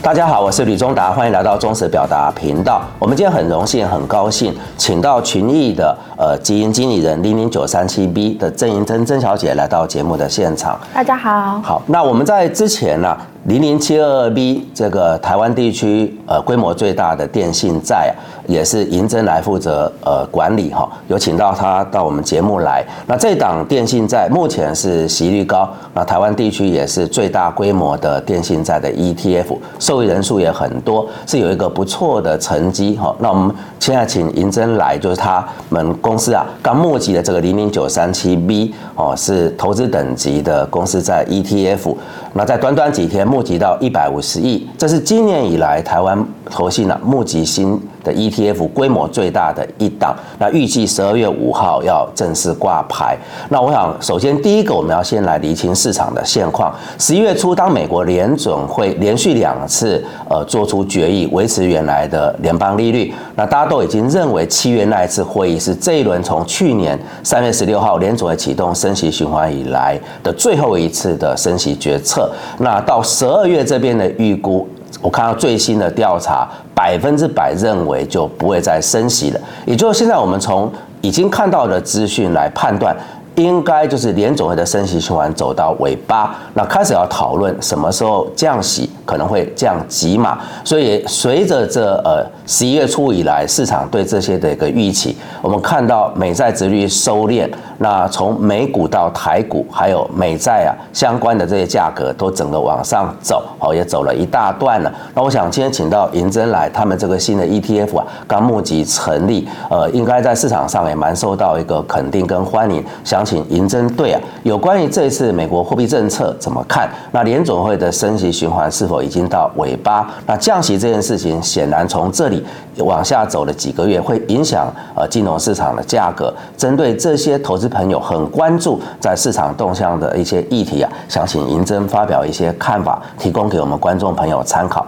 大家好，我是吕中达，欢迎来到忠实表达频道。我们今天很荣幸、很高兴，请到群益的呃基因经理人零零九三七 B 的郑银珍郑小姐来到节目的现场。大家好。好，那我们在之前呢，零零七二二 B 这个台湾地区呃规模最大的电信债啊，也是银珍来负责呃管理哈，有请到他到我们节目来。那这档电信债目前是息率高，那台湾地区也是最大规模的电信债的 ETF，受益人数也很多，是有一个不错的成绩哈。那我们现在请银珍来，就是他们公司啊刚募集的这个零零九三七 B 哦，是投资等级的公司在 ETF。那在短短几天募集到一百五十亿，这是今年以来台湾投信啊募集新的 ETF 规模最大的一档。那预计十二月五号要正式挂牌。那我想，首先第一个我们要先来厘清市场的现况。十一月初，当美国联准会连续两次呃做出决议维持原来的联邦利率，那大家都已经认为七月那一次会议是这一轮从去年三月十六号联准会启动升息循环以来的最后一次的升息决策。那到十二月这边的预估，我看到最新的调查，百分之百认为就不会再升息了。也就是现在我们从已经看到的资讯来判断，应该就是联总会的升息循环走到尾巴，那开始要讨论什么时候降息，可能会降几码。所以随着这呃十一月初以来市场对这些的一个预期，我们看到美债殖率收敛。那从美股到台股，还有美债啊相关的这些价格都整个往上走，哦，也走了一大段了。那我想今天请到银珍来，他们这个新的 ETF 啊刚募集成立，呃，应该在市场上也蛮受到一个肯定跟欢迎。想请银针对啊，有关于这一次美国货币政策怎么看？那联总会的升息循环是否已经到尾巴？那降息这件事情，显然从这里往下走了几个月，会影响呃金融市场的价格。针对这些投资。朋友很关注在市场动向的一些议题啊，想请银珍发表一些看法，提供给我们观众朋友参考。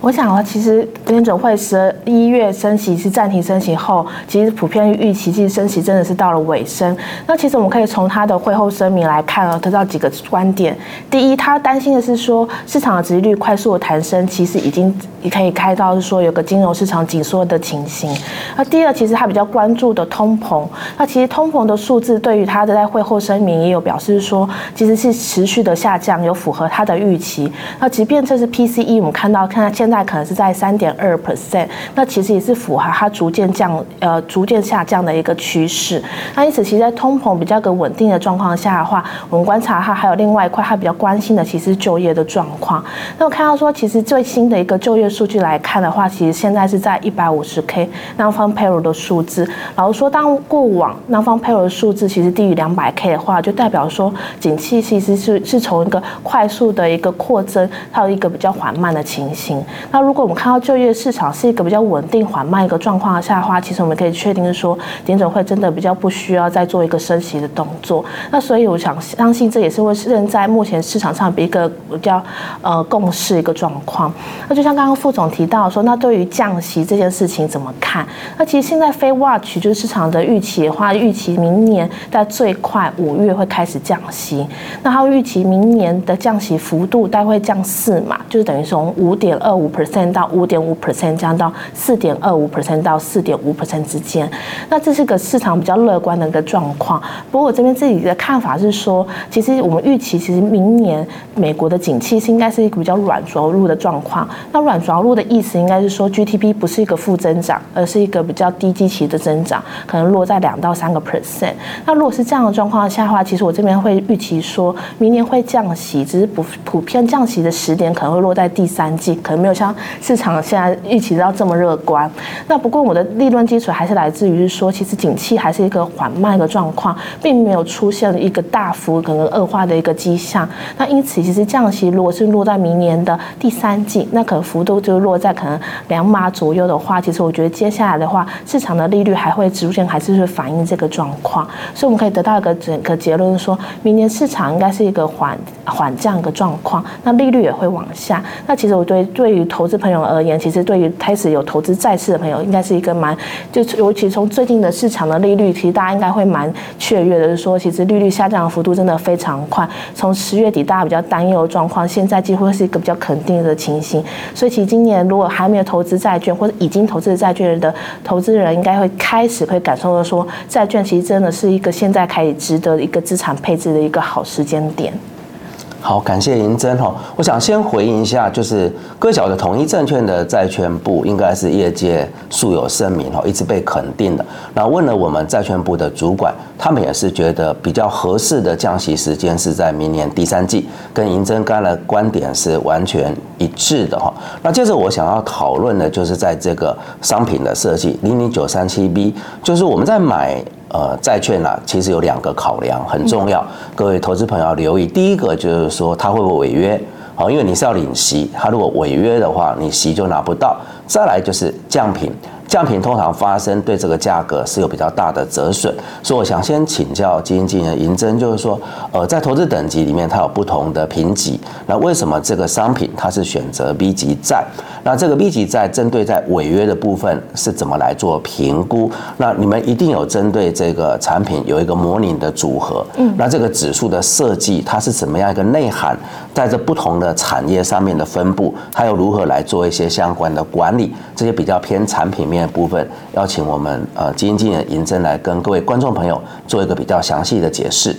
我想啊，其实联准会十一月升息是暂停升息后，其实普遍预期其实升息真的是到了尾声。那其实我们可以从他的会后声明来看啊，得到几个观点。第一，他担心的是说市场的殖利率快速的弹升，其实已经也可以开到是说有个金融市场紧缩的情形。那第二，其实他比较关注的通膨，那其实通膨的数字对于他的在会后声明也有表示说，其实是持续的下降，有符合他的预期。那即便这是 PCE，我们看到看现在。那可能是在三点二 percent，那其实也是符合它逐渐降呃逐渐下降的一个趋势。那因此，其实，在通膨比较个稳定的状况下的话，我们观察它还有另外一块，它比较关心的其实就业的状况。那我看到说，其实最新的一个就业数据来看的话，其实现在是在一百五十 K 南方 payroll 的数字。老实说，当过往南方 payroll 的数字其实低于两百 K 的话，就代表说景气其实是是从一个快速的一个扩增，到一个比较缓慢的情形。那如果我们看到就业市场是一个比较稳定缓慢一个状况下的话，其实我们可以确定是说，点准会真的比较不需要再做一个升息的动作。那所以我想相信这也是会现在目前市场上一个比较呃共识一个状况。那就像刚刚副总提到说，那对于降息这件事情怎么看？那其实现在非 watch 就是市场的预期的话，预期明年在最快五月会开始降息。那它预期明年的降息幅度大概会降四嘛，就是等于从五点二五 percent 到五点五 percent 降到四点二五 percent 到四点五 percent 之间，那这是个市场比较乐观的一个状况。不过我这边自己的看法是说，其实我们预期其实明年美国的景气是应该是一个比较软着陆的状况。那软着陆的意思应该是说 GDP 不是一个负增长，而是一个比较低基期的增长，可能落在两到三个 percent。那如果是这样的状况下的话，其实我这边会预期说明年会降息，只是不普遍降息的时点可能会落在第三季，可能没有像。市场现在预期到这么乐观，那不过我的利润基础还是来自于是说，其实景气还是一个缓慢的状况，并没有出现一个大幅可能恶化的一个迹象。那因此，其实降息如果是落在明年的第三季，那可能幅度就落在可能两码左右的话，其实我觉得接下来的话，市场的利率还会逐渐还是会反映这个状况。所以我们可以得到一个整个结论，说明年市场应该是一个缓缓降的状况，那利率也会往下。那其实我对对于投资朋友而言，其实对于开始有投资债市的朋友，应该是一个蛮，就尤其从最近的市场的利率，其实大家应该会蛮雀跃的，就是说其实利率下降的幅度真的非常快。从十月底大家比较担忧的状况，现在几乎是一个比较肯定的情形。所以其实今年如果还没有投资债券或者已经投资债券的投资人，应该会开始会感受到说，债券其实真的是一个现在可以值得一个资产配置的一个好时间点。好，感谢银珍哈。我想先回应一下，就是各角的统一证券的债券部应该是业界素有声名哈，一直被肯定的。那问了我们债券部的主管，他们也是觉得比较合适的降息时间是在明年第三季，跟银珍刚才的观点是完全一致的哈。那接着我想要讨论的就是在这个商品的设计零零九三七 B，就是我们在买。呃，债券啊，其实有两个考量很重要，各位投资朋友要留意。第一个就是说，它会不会违约？好，因为你是要领息，它如果违约的话，你息就拿不到。再来就是降品。降品通常发生对这个价格是有比较大的折损，所以我想先请教基金经理银珍，就是说，呃，在投资等级里面它有不同的评级，那为什么这个商品它是选择 B 级债？那这个 B 级债针对在违约的部分是怎么来做评估？那你们一定有针对这个产品有一个模拟的组合，嗯，那这个指数的设计它是怎么样一个内涵，在这不同的产业上面的分布，还有如何来做一些相关的管理，这些比较偏产品面。部分邀请我们呃基金经理银针来跟各位观众朋友做一个比较详细的解释。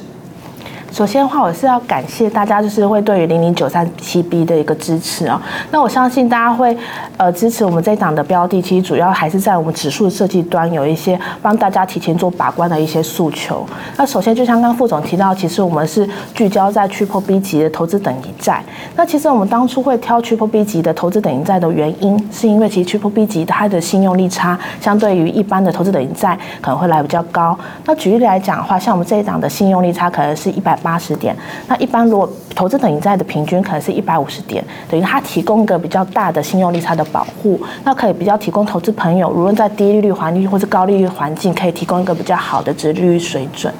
首先的话，我是要感谢大家，就是会对于零零九三七 B 的一个支持啊。那我相信大家会呃支持我们这一档的标的，其实主要还是在我们指数设计端有一些帮大家提前做把关的一些诉求。那首先就像刚副总提到，其实我们是聚焦在 Triple B 级的投资等级债。那其实我们当初会挑 Triple B 级的投资等级债的原因，是因为其实 Triple B 级它的信用利差相对于一般的投资等级债可能会来比较高。那举例来讲的话，像我们这一档的信用利差可能是一百。八十点，那一般如果投资等级债的平均可能是一百五十点，等于它提供一个比较大的信用利差的保护，那可以比较提供投资朋友，无论在低利率环境或是高利率环境，可以提供一个比较好的值利率水准。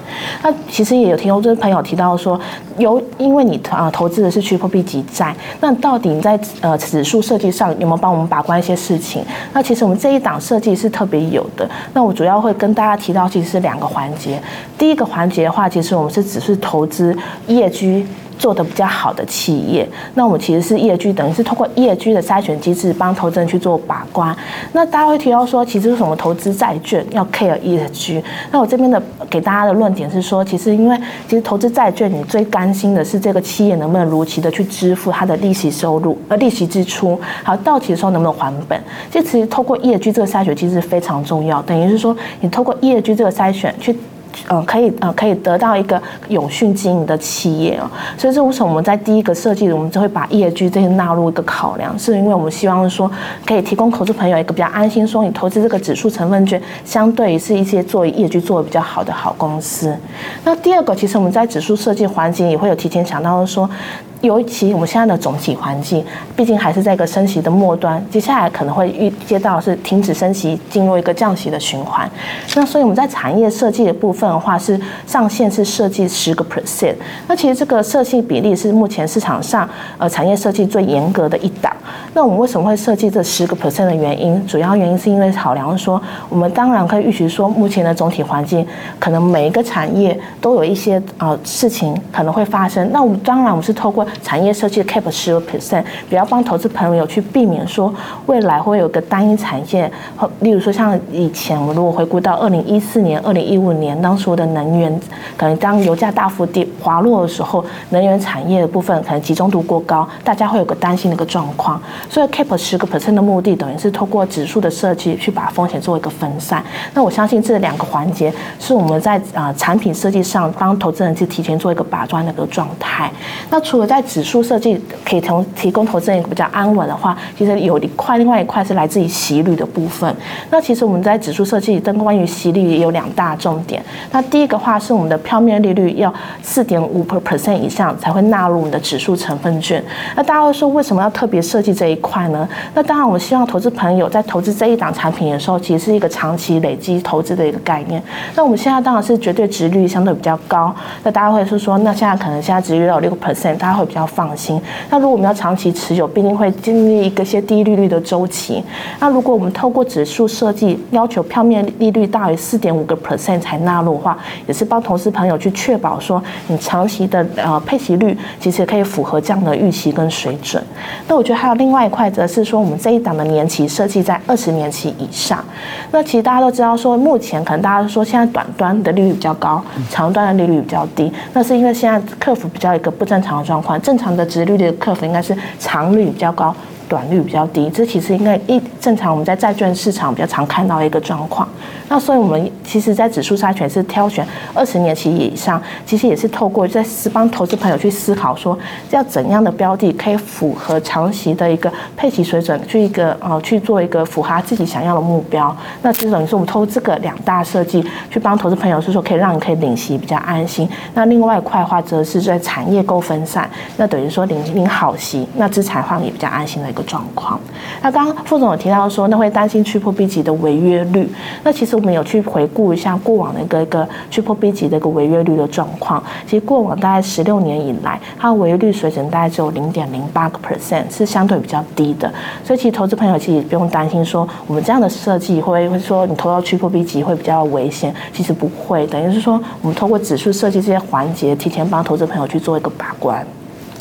那其实也有听投资朋友提到说，由因为你啊投资的是 Triple B 级债，那到底你在呃指数设计上有没有帮我们把关一些事情？那其实我们这一档设计是特别有的。那我主要会跟大家提到，其实是两个环节。第一个环节的话，其实我们是只是投资。资业居做的比较好的企业，那我们其实是业居，等于是通过业居的筛选机制，帮投资人去做把关。那大家会提到说，其实为什么投资债券要 care ESG？那我这边的给大家的论点是说，其实因为其实投资债券，你最担心的是这个企业能不能如期的去支付它的利息收入，呃，利息支出，还有到期的时候能不能还本。这其实透过业居这个筛选机制非常重要，等于是说，你透过业居这个筛选去。嗯，可以，呃，可以得到一个永续经营的企业哦。所以这为什么我们在第一个设计，我们就会把业绩这些纳入一个考量，是因为我们希望说，可以提供投资朋友一个比较安心，说你投资这个指数成分券，相对于是一些做业绩做的比较好的好公司。那第二个，其实我们在指数设计环节也会有提前想到说。尤其我们现在的总体环境，毕竟还是在一个升息的末端，接下来可能会预接到是停止升息，进入一个降息的循环。那所以我们在产业设计的部分的话，是上限是设计十个 percent。那其实这个设计比例是目前市场上呃产业设计最严格的一档。那我们为什么会设计这十个 percent 的原因？主要原因是因为考量说，我们当然可以预期说，目前的总体环境可能每一个产业都有一些呃事情可能会发生。那我们当然我们是透过产业设计的 cap 十个 percent，比较帮投资朋友去避免说未来会有个单一产业，例如说像以前我们如果回顾到二零一四年、二零一五年，当时的能源可能当油价大幅跌滑落的时候，能源产业的部分可能集中度过高，大家会有个担心的一个状况。所以 cap 十个 percent 的目的，等于是通过指数的设计去把风险做一个分散。那我相信这两个环节是我们在啊产品设计上帮投资人去提前做一个把关的一个状态。那除了在在指数设计可以从提供投资人比较安稳的话，其实有一块，另外一块是来自于息率的部分。那其实我们在指数设计跟关于息率也有两大重点。那第一个话是我们的票面利率要四点五 percent 以上才会纳入我们的指数成分券。那大家会说为什么要特别设计这一块呢？那当然，我们希望投资朋友在投资这一档产品的时候，其实是一个长期累积投资的一个概念。那我们现在当然是绝对值率相对比较高。那大家会是说，那现在可能现在值率有六个 percent，大家会比较放心。那如果我们要长期持有，必定会经历一个些低利率的周期。那如果我们透过指数设计，要求票面利率大于四点五个 percent 才纳入的话，也是帮同事朋友去确保说，你长期的呃配息率其实可以符合这样的预期跟水准。那我觉得还有另外一块，则是说我们这一档的年期设计在二十年期以上。那其实大家都知道说，目前可能大家都说现在短端的利率比较高，长端的利率比较低。那是因为现在客服比较一个不正常的状况，正常的直率的客服应该是长率比较高。短率比较低，这其实应该一正常我们在债券市场比较常看到的一个状况。那所以我们其实，在指数筛选是挑选二十年期以上，其实也是透过在是帮投资朋友去思考说，要怎样的标的可以符合长期的一个配息水准，去一个呃去做一个符合自己想要的目标。那这等于是我们透过这个两大设计去帮投资朋友是说，可以让你可以领息比较安心。那另外一块话，则是在产业够分散，那等于说领领好息，那资产方也比较安心的。个状况，那刚刚副总有提到说，那会担心去破 B 级的违约率。那其实我们有去回顾一下过往的一个一个去破 B 级的一个违约率的状况。其实过往大概十六年以来，它的违约率水准大概只有零点零八个 percent，是相对比较低的。所以其实投资朋友其实也不用担心说，我们这样的设计会会说你投到去破 B 级会比较危险。其实不会，等于是说我们通过指数设计这些环节，提前帮投资朋友去做一个把关。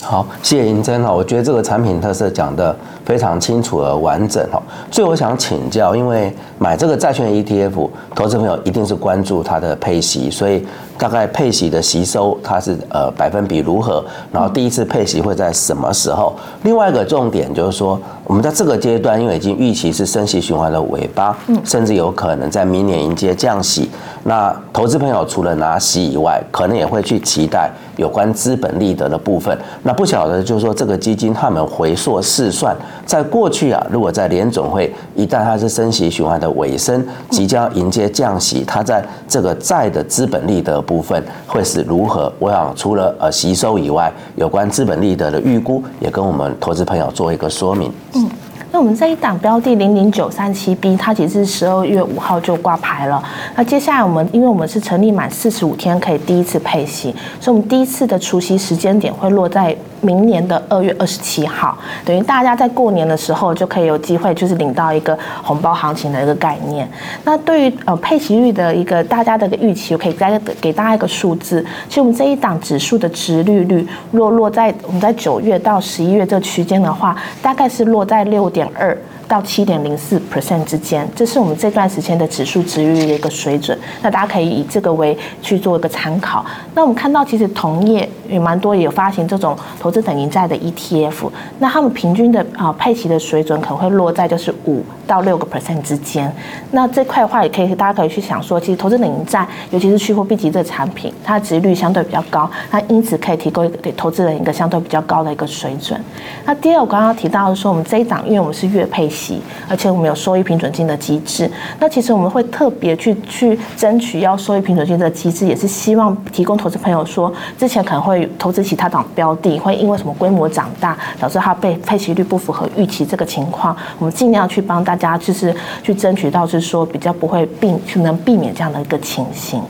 好，谢谢银珍哈，我觉得这个产品特色讲的非常清楚而完整哈。所以我想请教，因为买这个债券 ETF，投资朋友一定是关注它的配息，所以大概配息的吸收它是呃百分比如何？然后第一次配息会在什么时候？另外一个重点就是说，我们在这个阶段，因为已经预期是升息循环的尾巴，甚至有可能在明年迎接降息。那投资朋友除了拿息以外，可能也会去期待有关资本利得的部分。那不晓得就是说，这个基金他们回溯试算，在过去啊，如果在联总会一旦它是升息循环的尾声，即将迎接降息，它在这个债的资本利得部分会是如何？我想除了呃吸收以外，有关资本利得的预估，也跟我们投资朋友做一个说明。嗯。那我们这一档标的零零九三七 B，它其实是十二月五号就挂牌了。那接下来我们，因为我们是成立满四十五天可以第一次配息，所以我们第一次的除息时间点会落在。明年的二月二十七号，等于大家在过年的时候就可以有机会，就是领到一个红包行情的一个概念。那对于呃配息率的一个大家的一个预期，我可以再给大家一个数字。其实我们这一档指数的值率率落落在我们在九月到十一月这区间的话，大概是落在六点二。到七点零四 percent 之间，这是我们这段时间的指数值率的一个水准。那大家可以以这个为去做一个参考。那我们看到，其实同业也蛮多，也有发行这种投资资等级债的 ETF。那他们平均的啊配息的水准可能会落在就是五到六个 percent 之间。那这块的话，也可以大家可以去想说，其实投资等级债，尤其是去货币级的产品，它的值率相对比较高，那因此可以提供给投资人一个相对比较高的一个水准。那第二，我刚刚提到的说，我们这一档，因为我们是月配息。而且我们有收益平准金的机制，那其实我们会特别去去争取要收益平准金的机制，也是希望提供投资朋友说，之前可能会投资其他档标的，会因为什么规模长大，导致它被配息率不符合预期这个情况，我们尽量去帮大家就是去争取到，是说比较不会避能避免这样的一个情形。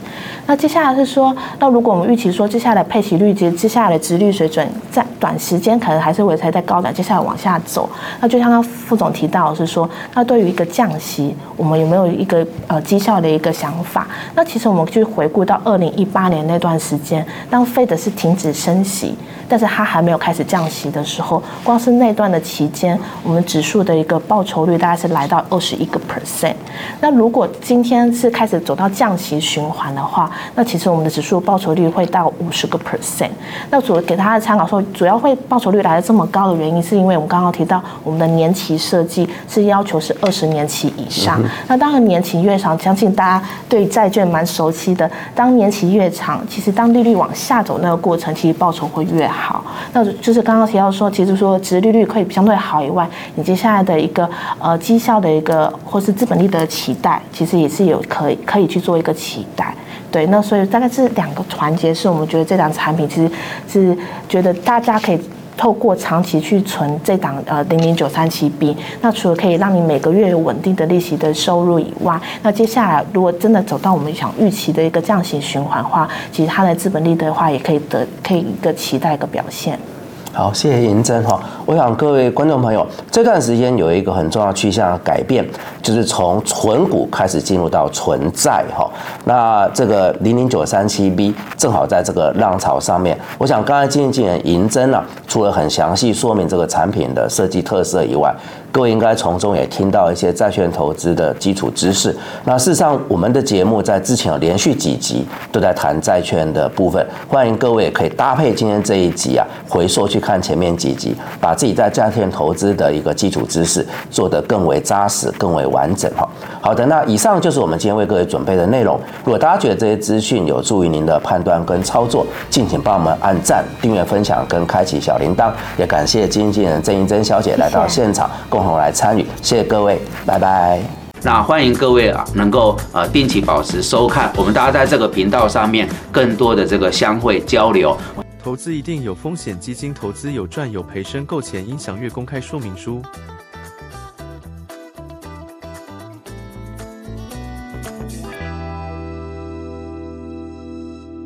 那接下来是说，那如果我们预期说接下来配息率及接下来的值率水准在短时间可能还是维持在高点，接下来往下走，那就像刚副总提到是说，那对于一个降息，我们有没有一个呃绩效的一个想法？那其实我们去回顾到二零一八年那段时间，当费的是停止升息。但是它还没有开始降息的时候，光是那段的期间，我们指数的一个报酬率大概是来到二十一个 percent。那如果今天是开始走到降息循环的话，那其实我们的指数报酬率会到五十个 percent。那主给大家参考说，主要会报酬率来的这么高的原因，是因为我们刚刚提到我们的年期设计是要求是二十年期以上。那当然年期越长，相信大家对债券蛮熟悉的。当年期越长，其实当利率往下走那个过程，其实报酬会越。好，那就是刚刚提到说，其实说，殖利率可以相对好以外，你接下来的一个呃绩效的一个或是资本利的期待，其实也是有可以可以去做一个期待。对，那所以大概是两个环节，是我们觉得这档产品其实是觉得大家可以透过长期去存这档呃零零九三七 B，那除了可以让你每个月有稳定的利息的收入以外，那接下来如果真的走到我们想预期的一个降息循环话，其实它的资本利的话也可以得可以一个期待一个表现。好，谢谢银针哈。我想各位观众朋友，这段时间有一个很重要趋向改变，就是从存股开始进入到存债哈。那这个零零九三七 B 正好在这个浪潮上面。我想刚才经纪人银针呢，除了很详细说明这个产品的设计特色以外，各位应该从中也听到一些债券投资的基础知识。那事实上，我们的节目在之前有连续几集都在谈债券的部分，欢迎各位可以搭配今天这一集啊，回溯去看前面几集，把自己在债券投资的一个基础知识做得更为扎实、更为完整哈。好的，那以上就是我们今天为各位准备的内容。如果大家觉得这些资讯有助于您的判断跟操作，敬请帮我们按赞、订阅、分享跟开启小铃铛。也感谢经纪人郑英珍小姐来到现场，共同来参与。谢谢各位，拜拜。那欢迎各位啊，能够呃定期保持收看，我们大家在这个频道上面更多的这个相会交流。投资一定有风险，基金投资有赚有赔，申购前应详阅公开说明书。